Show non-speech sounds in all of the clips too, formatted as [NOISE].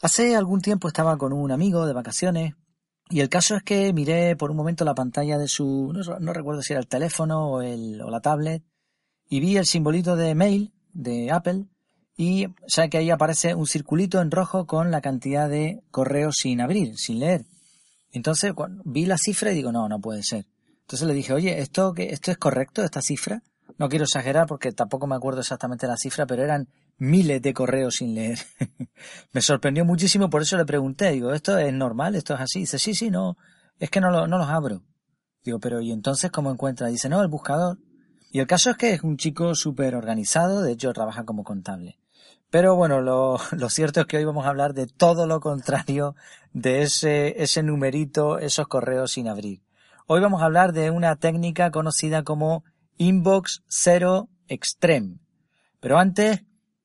Hace algún tiempo estaba con un amigo de vacaciones y el caso es que miré por un momento la pantalla de su, no, recuerdo si era el teléfono o, el, o la tablet, y vi el simbolito de mail de Apple y sabe que ahí aparece un circulito en rojo con la cantidad de correos sin abrir, sin leer. Entonces vi la cifra y digo, no, no puede ser. Entonces le dije, oye, ¿esto, ¿esto es correcto, esta cifra? No quiero exagerar porque tampoco me acuerdo exactamente la cifra, pero eran miles de correos sin leer. [LAUGHS] me sorprendió muchísimo, por eso le pregunté, digo, ¿esto es normal? ¿Esto es así? Dice, sí, sí, no, es que no, lo, los abro. Digo, pero ¿y entonces cómo encuentra? Dice, no, el buscador. Y el caso es que es un chico súper organizado, de hecho trabaja como contable. Pero bueno, lo, [LAUGHS] lo, cierto es que hoy vamos a hablar de todo lo contrario de ese, ese numerito, esos correos sin abrir. Hoy vamos a hablar de una técnica conocida como Inbox Zero Extreme. Pero antes,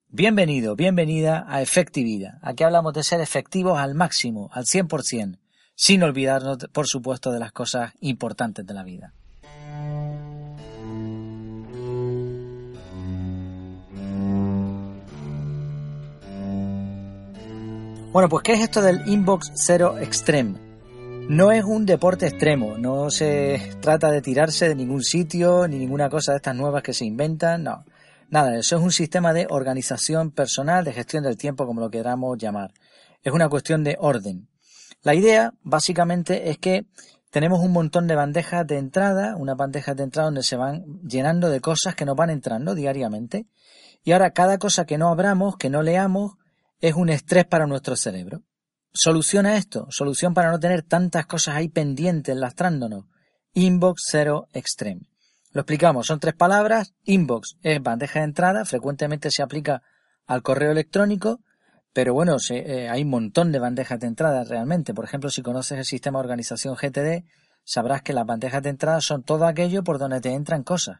bienvenido, bienvenida a Efectividad. Aquí hablamos de ser efectivos al máximo, al 100%, sin olvidarnos, por supuesto, de las cosas importantes de la vida. Bueno, pues ¿qué es esto del Inbox Zero Extreme? No es un deporte extremo, no se trata de tirarse de ningún sitio ni ninguna cosa de estas nuevas que se inventan, no. Nada, eso es un sistema de organización personal, de gestión del tiempo, como lo queramos llamar. Es una cuestión de orden. La idea, básicamente, es que tenemos un montón de bandejas de entrada, una bandeja de entrada donde se van llenando de cosas que nos van entrando diariamente. Y ahora cada cosa que no abramos, que no leamos, es un estrés para nuestro cerebro. Soluciona esto, solución para no tener tantas cosas ahí pendientes lastrándonos. Inbox Zero Extreme. Lo explicamos, son tres palabras. Inbox es bandeja de entrada, frecuentemente se aplica al correo electrónico, pero bueno, eh, hay un montón de bandejas de entrada realmente. Por ejemplo, si conoces el sistema de organización GTD, sabrás que las bandejas de entrada son todo aquello por donde te entran cosas.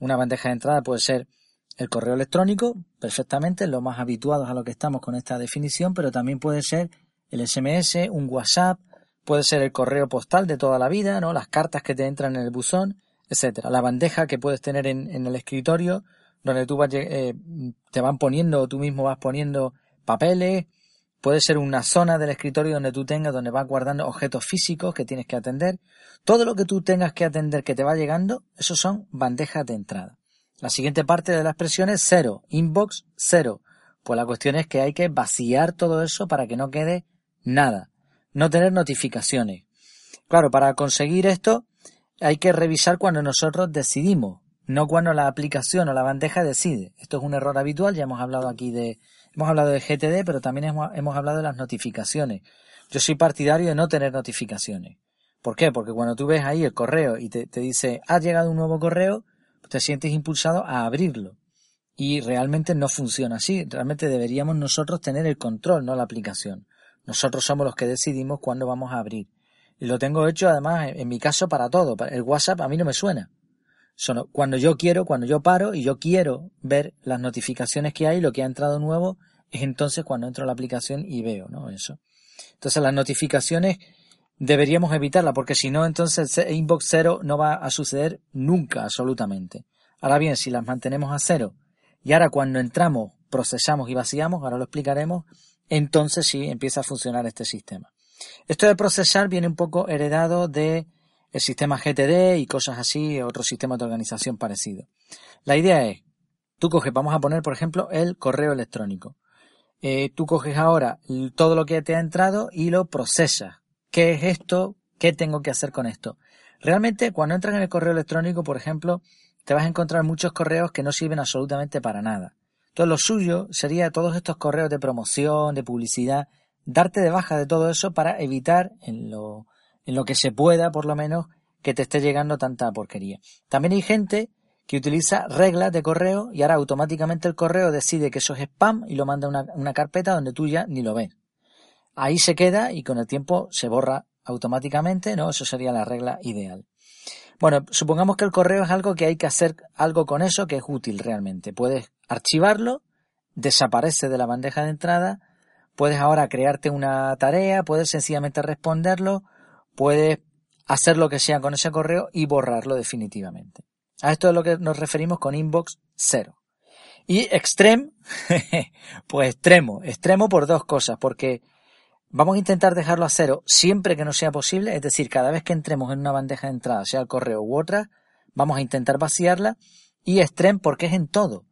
Una bandeja de entrada puede ser el correo electrónico, perfectamente, lo más habituados a lo que estamos con esta definición, pero también puede ser el SMS, un WhatsApp, puede ser el correo postal de toda la vida, ¿no? Las cartas que te entran en el buzón, etcétera. La bandeja que puedes tener en, el escritorio, donde tú vas, eh, te van poniendo o tú mismo vas poniendo papeles, puede ser una zona del escritorio donde tú tengas, donde vas guardando objetos físicos que tienes que atender. Todo lo que tú tengas que atender que te va llegando, esos son bandejas de entrada. La siguiente parte de la expresión es cero, inbox cero. Pues la cuestión es que hay que vaciar todo eso para que no quede nada. No tener notificaciones. Claro, para conseguir esto hay que revisar cuando nosotros decidimos, no cuando la aplicación o la bandeja decide. Esto es un error habitual, ya hemos hablado aquí de, hemos hablado de GTD, pero también hemos, hemos hablado de las notificaciones. Yo soy partidario de no tener notificaciones. ¿Por qué? Porque cuando tú ves ahí el correo y te, te dice, ha llegado un nuevo correo, te sientes impulsado a abrirlo. Y realmente no funciona así. Realmente deberíamos nosotros tener el control, no la aplicación. Nosotros somos los que decidimos cuándo vamos a abrir. Y lo tengo hecho además en mi caso para todo. El WhatsApp a mí no me suena. Cuando yo quiero, cuando yo paro y yo quiero ver las notificaciones que hay, lo que ha entrado nuevo, es entonces cuando entro a la aplicación y veo, ¿no? Eso. Entonces las notificaciones deberíamos evitarla porque si no entonces inbox cero no va a suceder nunca absolutamente. Ahora bien, si las mantenemos a cero y ahora cuando entramos procesamos y vaciamos, ahora lo explicaremos, entonces sí empieza a funcionar este sistema. Esto de procesar viene un poco heredado de el sistema GTD y cosas así, otro sistema de organización parecido. La idea es, tú coges, vamos a poner por ejemplo el correo electrónico. Eh, tú coges ahora todo lo que te ha entrado y lo procesas ¿Qué es esto? ¿Qué tengo que hacer con esto? Realmente, cuando entras en el correo electrónico, por ejemplo, te vas a encontrar muchos correos que no sirven absolutamente para nada. Entonces, lo suyo sería todos estos correos de promoción, de publicidad, darte de baja de todo eso para evitar, en lo, en lo que se pueda, por lo menos, que te esté llegando tanta porquería. También hay gente que utiliza reglas de correo y ahora automáticamente el correo decide que eso es spam y lo manda a una, una carpeta donde tú ya ni lo ves ahí se queda y con el tiempo se borra automáticamente, ¿no? Eso sería la regla ideal. Bueno, supongamos que el correo es algo que hay que hacer algo con eso que es útil realmente. Puedes archivarlo, desaparece de la bandeja de entrada, puedes ahora crearte una tarea, puedes sencillamente responderlo, puedes hacer lo que sea con ese correo y borrarlo definitivamente. A esto es lo que nos referimos con inbox cero. Y extreme, [LAUGHS] pues extremo, extremo por dos cosas, porque vamos a intentar dejarlo a cero siempre que no sea posible, es decir, cada vez que entremos en una bandeja de entrada, sea el correo u otra, vamos a intentar vaciarla. Y extreme porque es en todo.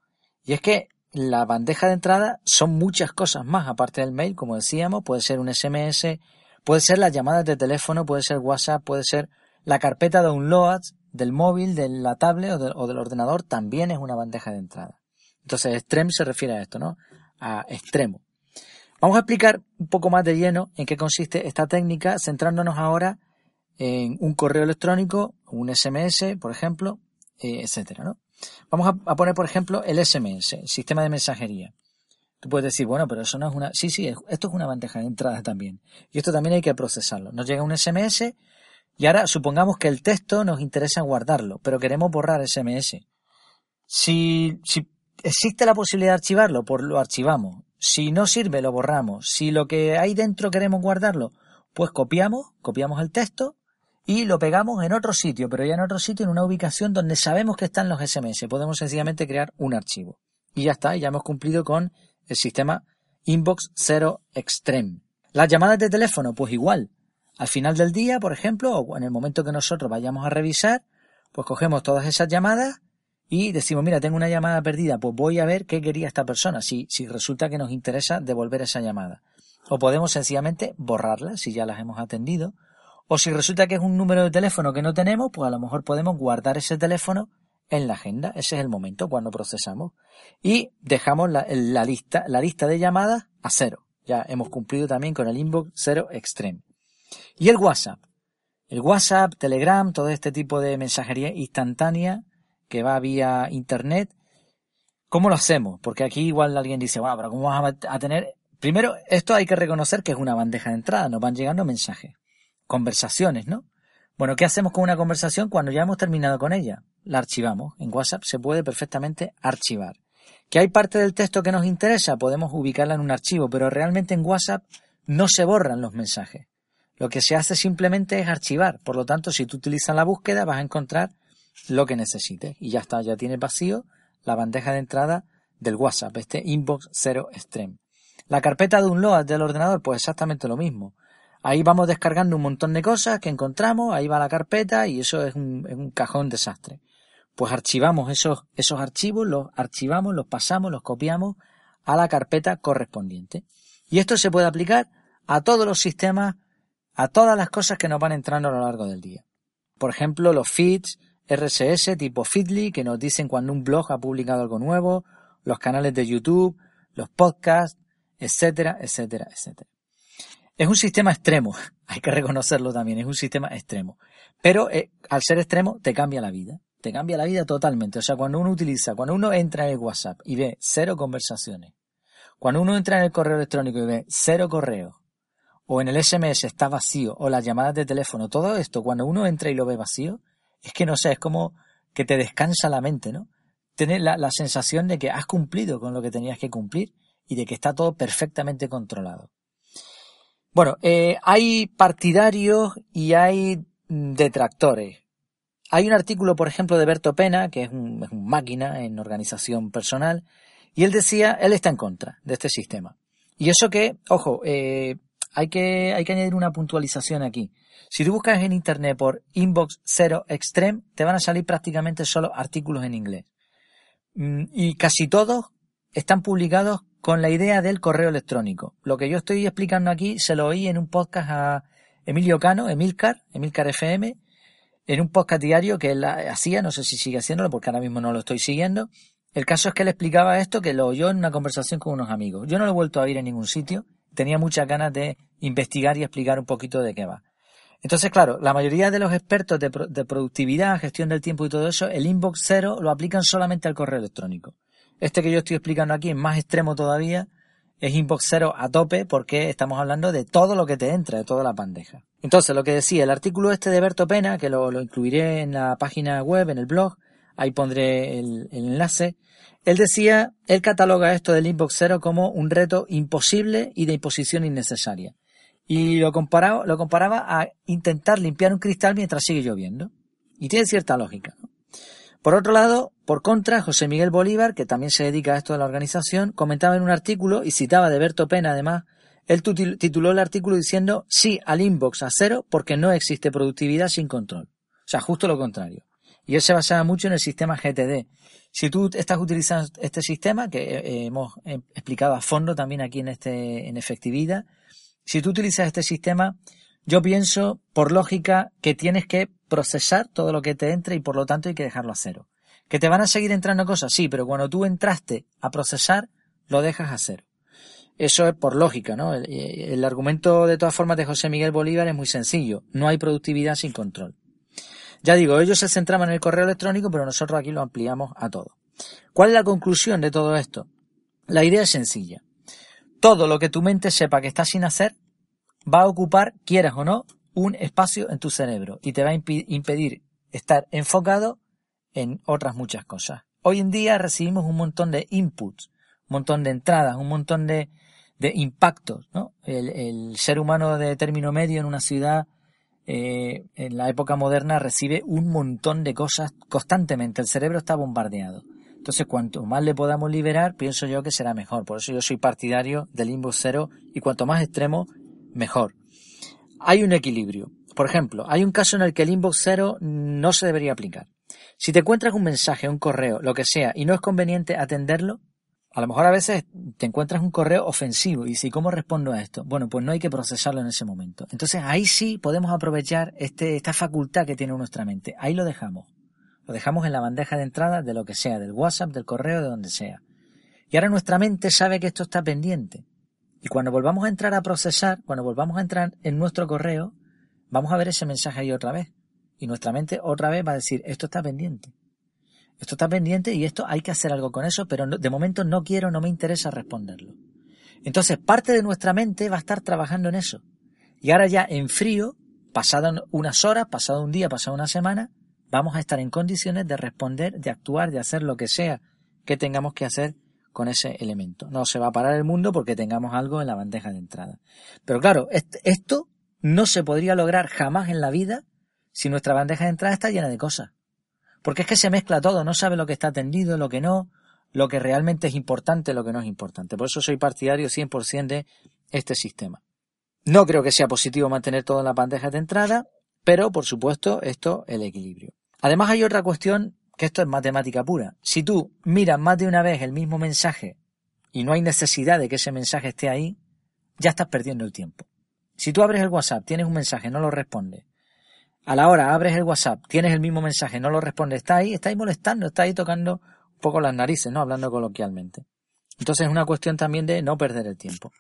Y es que la bandeja de entrada son muchas cosas más, aparte del mail, como decíamos, puede ser un SMS, puede ser las llamadas de teléfono, puede ser WhatsApp, puede ser la carpeta de downloads del móvil, de la tablet o, del ordenador, también es una bandeja de entrada. Entonces, extreme se refiere a esto, ¿no? A extremo. Vamos a explicar un poco más de lleno en qué consiste esta técnica, centrándonos ahora en un correo electrónico, un SMS, por ejemplo, eh, etcétera, ¿no? Vamos a, poner, por ejemplo, el SMS, el sistema de mensajería. Tú puedes decir, bueno, pero eso no es una... Sí, sí, esto es una bandeja de entrada también. Y esto también hay que procesarlo. Nos llega un SMS y ahora supongamos que el texto nos interesa guardarlo, pero queremos borrar SMS. Si, si existe la posibilidad de archivarlo, pues lo archivamos. Si no sirve, lo borramos. Si lo que hay dentro queremos guardarlo, pues copiamos, copiamos el texto y lo pegamos en otro sitio, pero ya en otro sitio, en una ubicación donde sabemos que están los SMS. Podemos sencillamente crear un archivo. Y ya está, ya hemos cumplido con el sistema Inbox 0 Extreme. Las llamadas de teléfono, pues igual. Al final del día, por ejemplo, o en el momento que nosotros vayamos a revisar, pues cogemos todas esas llamadas y decimos, mira, tengo una llamada perdida, pues voy a ver qué quería esta persona, si, si resulta que nos interesa devolver esa llamada. O podemos sencillamente borrarla si ya las hemos atendido, o si resulta que es un número de teléfono que no tenemos, pues a lo mejor podemos guardar ese teléfono en la agenda. Ese es el momento cuando procesamos. Y dejamos la, lista, la lista de llamadas a cero. Ya hemos cumplido también con el inbox cero extreme. Y el WhatsApp. El WhatsApp, Telegram, todo este tipo de mensajería instantánea que va vía Internet. ¿Cómo lo hacemos? Porque aquí igual alguien dice, bueno, pero ¿cómo vamos a tener? Primero, esto hay que reconocer que es una bandeja de entrada, nos van llegando mensajes conversaciones, ¿no? Bueno, ¿qué hacemos con una conversación cuando ya hemos terminado con ella? La archivamos. En WhatsApp se puede perfectamente archivar. ¿Que hay parte del texto que nos interesa? Podemos ubicarla en un archivo, pero realmente en WhatsApp no se borran los mensajes. Lo que se hace simplemente es archivar. Por lo tanto, si tú utilizas la búsqueda, vas a encontrar lo que necesites. Y ya está, ya tienes vacío la bandeja de entrada del WhatsApp, este Inbox 0 Extreme. La carpeta de download del ordenador, pues exactamente lo mismo. Ahí vamos descargando un montón de cosas que encontramos, ahí va la carpeta y eso es un, cajón desastre. Pues archivamos esos, esos archivos, los archivamos, los pasamos, los copiamos a la carpeta correspondiente. Y esto se puede aplicar a todos los sistemas, a todas las cosas que nos van entrando a lo largo del día. Por ejemplo, los feeds RSS tipo Feedly que nos dicen cuando un blog ha publicado algo nuevo, los canales de YouTube, los podcasts, etcétera, etcétera, etcétera. Es un sistema extremo, [LAUGHS] hay que reconocerlo también, es un sistema extremo. Pero eh, al ser extremo te cambia la vida, te cambia la vida totalmente. O sea, cuando uno utiliza, cuando uno entra en el WhatsApp y ve cero conversaciones, cuando uno entra en el correo electrónico y ve cero correos, o en el SMS está vacío, o las llamadas de teléfono, todo esto, cuando uno entra y lo ve vacío, es que no sé, es como que te descansa la mente, ¿no? La, la sensación de que has cumplido con lo que tenías que cumplir y de que está todo perfectamente controlado. Bueno, eh, hay partidarios y hay detractores. Hay un artículo, por ejemplo, de Berto Pena, que es un, máquina en organización personal, y él decía, él está en contra de este sistema. Y eso que, ojo, eh, hay, que, hay que añadir una puntualización aquí. Si tú buscas en internet por Inbox Zero Extreme, te van a salir prácticamente solo artículos en inglés. Mm, y casi todos están publicados con la idea del correo electrónico. Lo que yo estoy explicando aquí se lo oí en un podcast a Emilio Cano, Emilcar, Emilcar FM, en un podcast diario que él hacía, no sé si sigue haciéndolo porque ahora mismo no lo estoy siguiendo. El caso es que él explicaba esto que lo oyó en una conversación con unos amigos. Yo no lo he vuelto a oír en ningún sitio. Tenía muchas ganas de investigar y explicar un poquito de qué va. Entonces, claro, la mayoría de los expertos de, de productividad, gestión del tiempo y todo eso, el inbox cero lo aplican solamente al correo electrónico. Este que yo estoy explicando aquí es más extremo todavía, es inbox cero a tope porque estamos hablando de todo lo que te entra, de toda la bandeja. Entonces, lo que decía, el artículo este de Berto Pena, que lo, incluiré en la página web, en el blog, ahí pondré el, enlace, él decía, él cataloga esto del inbox cero como un reto imposible y de imposición innecesaria. Y lo comparaba, lo comparaba a intentar limpiar un cristal mientras sigue lloviendo. Y tiene cierta lógica. Por otro lado, por contra, José Miguel Bolívar, que también se dedica a esto de la organización, comentaba en un artículo y citaba de Berto Pena además, él tituló el artículo diciendo sí al inbox a cero porque no existe productividad sin control. O sea, justo lo contrario. Y él se basaba mucho en el sistema GTD. Si tú estás utilizando este sistema, que eh, eh, hemos eh, explicado a fondo también aquí en, este, en efectividad, si tú utilizas este sistema, yo pienso, por lógica, que tienes que procesar todo lo que te entre y por lo tanto hay que dejarlo a cero. ¿Que te van a seguir entrando cosas? Sí, pero cuando tú entraste a procesar, lo dejas a cero. Eso es por lógica, ¿no? El, el, argumento de todas formas de José Miguel Bolívar es muy sencillo. No hay productividad sin control. Ya digo, ellos se centraban en el correo electrónico, pero nosotros aquí lo ampliamos a todo. ¿Cuál es la conclusión de todo esto? La idea es sencilla. Todo lo que tu mente sepa que está sin hacer va a ocupar, quieras o no, un espacio en tu cerebro y te va a impedir estar enfocado en otras muchas cosas. Hoy en día recibimos un montón de inputs, un montón de entradas, un montón de, de impactos. ¿no? El, el, ser humano de término medio en una ciudad eh, en la época moderna recibe un montón de cosas constantemente. El cerebro está bombardeado. Entonces, cuanto más le podamos liberar, pienso yo que será mejor. Por eso yo soy partidario del inbox cero y cuanto más extremo, mejor. Hay un equilibrio. Por ejemplo, hay un caso en el que el inbox cero no se debería aplicar. Si te encuentras un mensaje, un correo, lo que sea, y no es conveniente atenderlo, a lo mejor a veces te encuentras un correo ofensivo y si ¿cómo respondo a esto? Bueno, pues no hay que procesarlo en ese momento. Entonces ahí sí podemos aprovechar este, esta facultad que tiene nuestra mente. Ahí lo dejamos. Lo dejamos en la bandeja de entrada de lo que sea, del WhatsApp, del correo, de donde sea. Y ahora nuestra mente sabe que esto está pendiente. Y cuando volvamos a entrar a procesar, cuando volvamos a entrar en nuestro correo, vamos a ver ese mensaje ahí otra vez. Y nuestra mente otra vez va a decir, esto está pendiente. Esto está pendiente y esto hay que hacer algo con eso, pero de momento no quiero, no me interesa responderlo. Entonces parte de nuestra mente va a estar trabajando en eso. Y ahora ya en frío, pasado unas horas, pasado un día, pasado una semana, vamos a estar en condiciones de responder, de actuar, de hacer lo que sea que tengamos que hacer con ese elemento. No se va a parar el mundo porque tengamos algo en la bandeja de entrada. Pero claro, esto no se podría lograr jamás en la vida si nuestra bandeja de entrada está llena de cosas. Porque es que se mezcla todo, no sabe lo que está atendido, lo que no, lo que realmente es importante, lo que no es importante. Por eso soy partidario 100% de este sistema. No creo que sea positivo mantener todo en la bandeja de entrada, pero por supuesto esto el equilibrio. Además hay otra cuestión que esto es matemática pura. Si tú miras más de una vez el mismo mensaje y no hay necesidad de que ese mensaje esté ahí, ya estás perdiendo el tiempo. Si tú abres el WhatsApp, tienes un mensaje, no lo respondes, a la hora abres el WhatsApp, tienes el mismo mensaje, no lo respondes, está ahí, está ahí molestando, está ahí tocando un poco las narices, ¿no? Hablando coloquialmente. Entonces es una cuestión también de no perder el tiempo.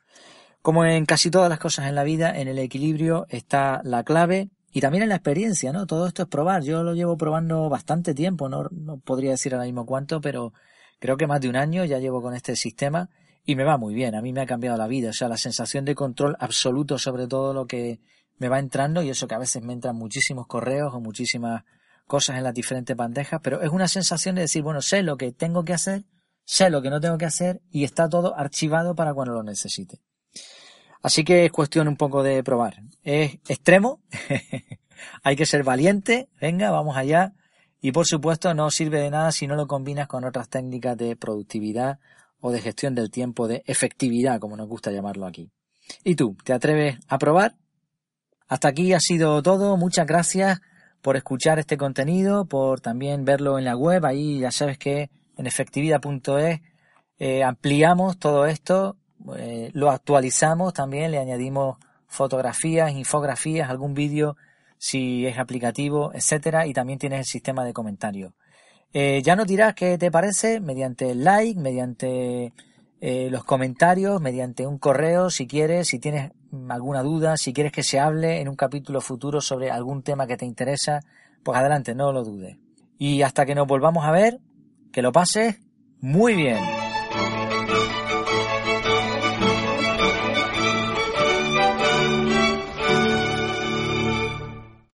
Como en casi todas las cosas en la vida, en el equilibrio está la clave y también en la experiencia, ¿no? Todo esto es probar. Yo lo llevo probando bastante tiempo, no, no podría decir ahora mismo cuánto, pero creo que más de un año ya llevo con este sistema y me va muy bien. A mí me ha cambiado la vida. O sea, la sensación de control absoluto sobre todo lo que me va entrando y eso que a veces me entran muchísimos correos o muchísimas cosas en las diferentes bandejas, pero es una sensación de decir, bueno, sé lo que tengo que hacer, sé lo que no tengo que hacer y está todo archivado para cuando lo necesite. Así que es cuestión un poco de probar. Es extremo, [LAUGHS] hay que ser valiente, venga, vamos allá. Y por supuesto no sirve de nada si no lo combinas con otras técnicas de productividad o de gestión del tiempo, de efectividad, como nos gusta llamarlo aquí. ¿Y tú, te atreves a probar? Hasta aquí ha sido todo. Muchas gracias por escuchar este contenido, por también verlo en la web. Ahí ya sabes que en efectividad.es eh, ampliamos todo esto, eh, lo actualizamos también, le añadimos fotografías, infografías, algún vídeo si es aplicativo, etcétera, y también tienes el sistema de comentarios. Eh, ya nos dirás qué te parece mediante el like, mediante los comentarios, mediante un correo, si quieres, si tienes alguna duda, si quieres que se hable en un capítulo futuro sobre algún tema que te interesa, pues adelante, no lo dudes. Y hasta que nos volvamos a ver, que lo pases muy bien.